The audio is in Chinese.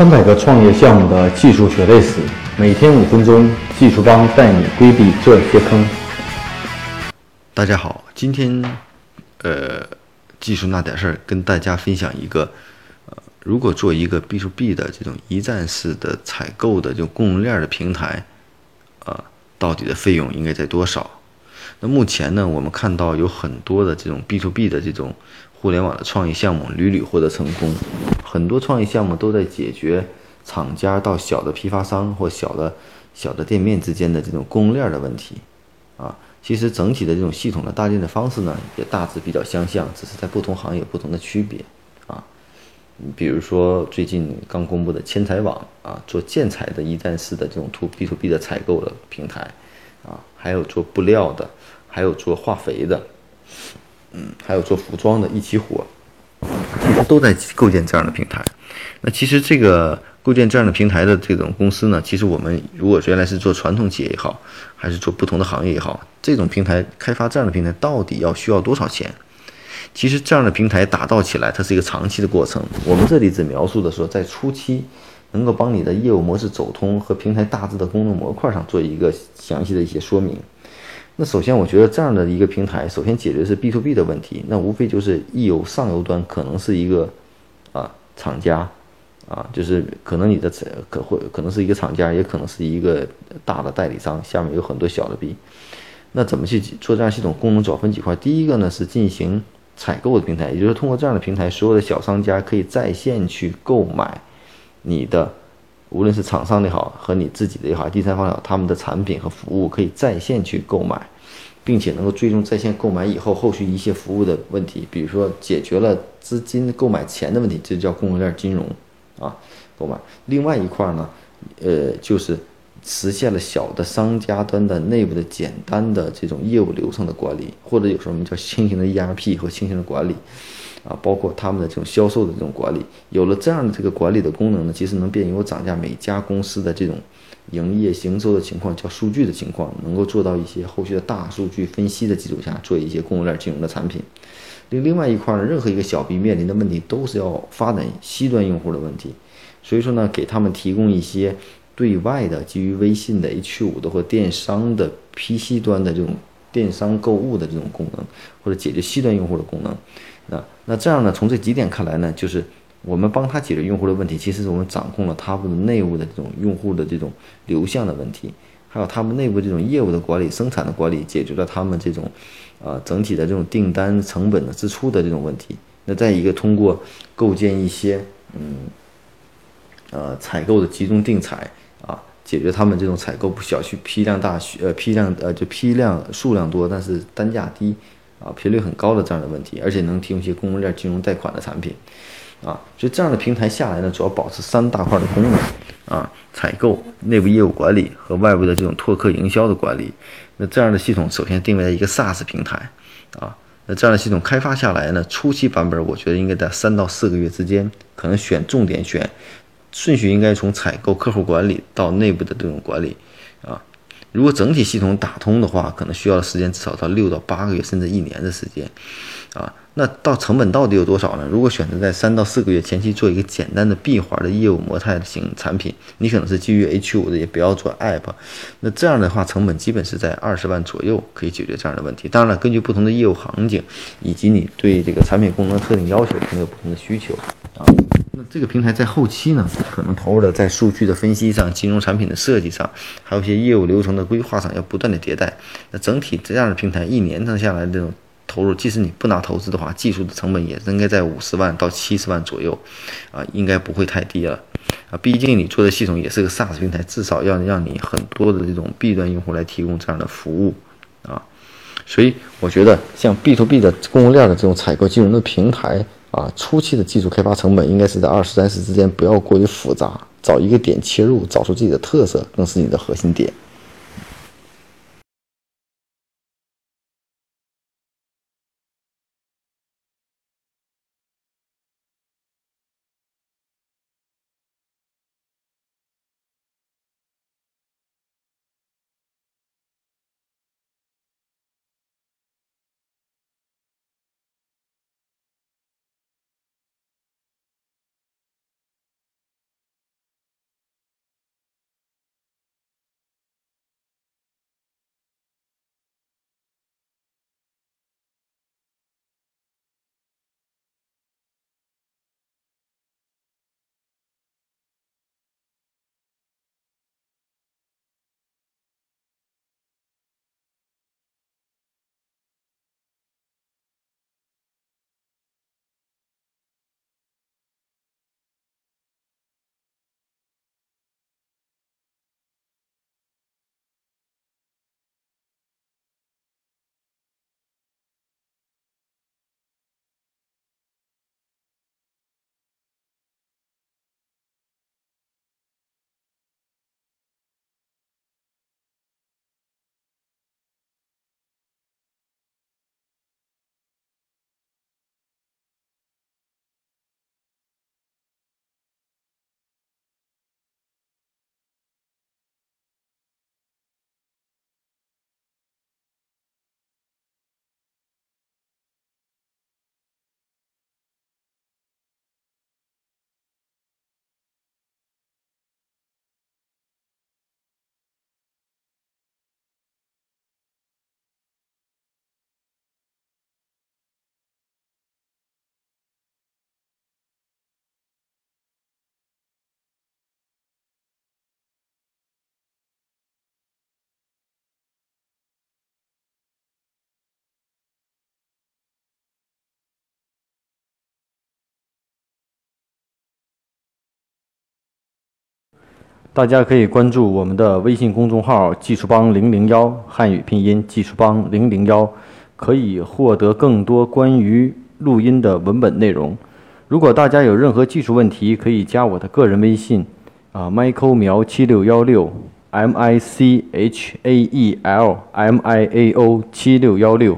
三百个创业项目的技术血泪史，每天五分钟，技术帮带你规避这些坑。大家好，今天呃，技术那点事儿，跟大家分享一个，呃，如果做一个 B to B 的这种一站式的采购的这种供应链的平台，呃，到底的费用应该在多少？那目前呢，我们看到有很多的这种 B to B 的这种互联网的创业项目屡屡获得成功。很多创意项目都在解决厂家到小的批发商或小的小的店面之间的这种供应链的问题，啊，其实整体的这种系统的搭建的方式呢，也大致比较相像，只是在不同行业有不同的区别，啊，比如说最近刚公布的千彩网啊，做建材的一站式的这种 to B to B 的采购的平台，啊，还有做布料的，还有做化肥的，嗯，还有做服装的，一起火。其实都在构建这样的平台。那其实这个构建这样的平台的这种公司呢，其实我们如果原来是做传统企业也好，还是做不同的行业也好，这种平台开发这样的平台到底要需要多少钱？其实这样的平台打造起来，它是一个长期的过程。我们这里只描述的说，在初期能够帮你的业务模式走通和平台大致的功能模块上做一个详细的一些说明。那首先，我觉得这样的一个平台，首先解决是 B to B 的问题。那无非就是一游上游端可能是一个啊厂家啊，就是可能你的可会可能是一个厂家，也可能是一个大的代理商，下面有很多小的 B。那怎么去做这样系统？功能主要分几块。第一个呢是进行采购的平台，也就是通过这样的平台，所有的小商家可以在线去购买你的。无论是厂商也好，和你自己的也好，第三方也好，他们的产品和服务可以在线去购买，并且能够追踪在线购买以后后续一些服务的问题，比如说解决了资金购买钱的问题，这叫供应链金融啊，购买。另外一块呢，呃，就是实现了小的商家端的内部的简单的这种业务流程的管理，或者有时候我们叫轻型的 ERP 和轻型的管理。啊，包括他们的这种销售的这种管理，有了这样的这个管理的功能呢，其实能便于我涨价每家公司的这种营业营收的情况，叫数据的情况，能够做到一些后续的大数据分析的基础下，做一些供应链金融的产品。另另外一块呢，任何一个小 B 面临的问题都是要发展 C 端用户的问题，所以说呢，给他们提供一些对外的基于微信的 H 五的或电商的 PC 端的这种电商购物的这种功能，或者解决 C 端用户的功能。那那这样呢？从这几点看来呢，就是我们帮他解决用户的问题，其实是我们掌控了他们的内部的这种用户的这种流向的问题，还有他们内部这种业务的管理、生产的管理，解决了他们这种，呃，整体的这种订单成本的支出的这种问题。那再一个，通过构建一些，嗯，呃，采购的集中定采啊，解决他们这种采购不小需批量大，呃，批量呃就批量数量多，但是单价低。啊，频率很高的这样的问题，而且能提供一些供应链金融贷款的产品，啊，所以这样的平台下来呢，主要保持三大块的功能，啊，采购、内部业务管理和外部的这种拓客营销的管理。那这样的系统首先定位在一个 SaaS 平台，啊，那这样的系统开发下来呢，初期版本我觉得应该在三到四个月之间，可能选重点选顺序应该从采购、客户管理到内部的这种管理，啊。如果整体系统打通的话，可能需要的时间至少到六到八个月，甚至一年的时间，啊，那到成本到底有多少呢？如果选择在三到四个月前期做一个简单的闭环的业务模态型产品，你可能是基于 H 五的，也不要做 App，那这样的话成本基本是在二十万左右可以解决这样的问题。当然了，根据不同的业务行景以及你对这个产品功能特定要求，可能有不同的需求啊。那这个平台在后期呢，可能投入的在数据的分析上、金融产品的设计上，还有一些业务流程的规划上，要不断的迭代。那整体这样的平台一年上下来这种投入，即使你不拿投资的话，技术的成本也应该在五十万到七十万左右，啊，应该不会太低了，啊，毕竟你做的系统也是个 SaaS 平台，至少要让你很多的这种 B 端用户来提供这样的服务，啊，所以我觉得像 B to B 的供应链的这种采购金融的平台。啊，初期的技术开发成本应该是在二十三十之间，不要过于复杂，找一个点切入，找出自己的特色，更是你的核心点。大家可以关注我们的微信公众号“技术帮零零幺”汉语拼音“技术帮零零幺”，可以获得更多关于录音的文本内容。如果大家有任何技术问题，可以加我的个人微信，啊，Michael 苗七六幺六，M I C H A E L M I A O 七六幺六。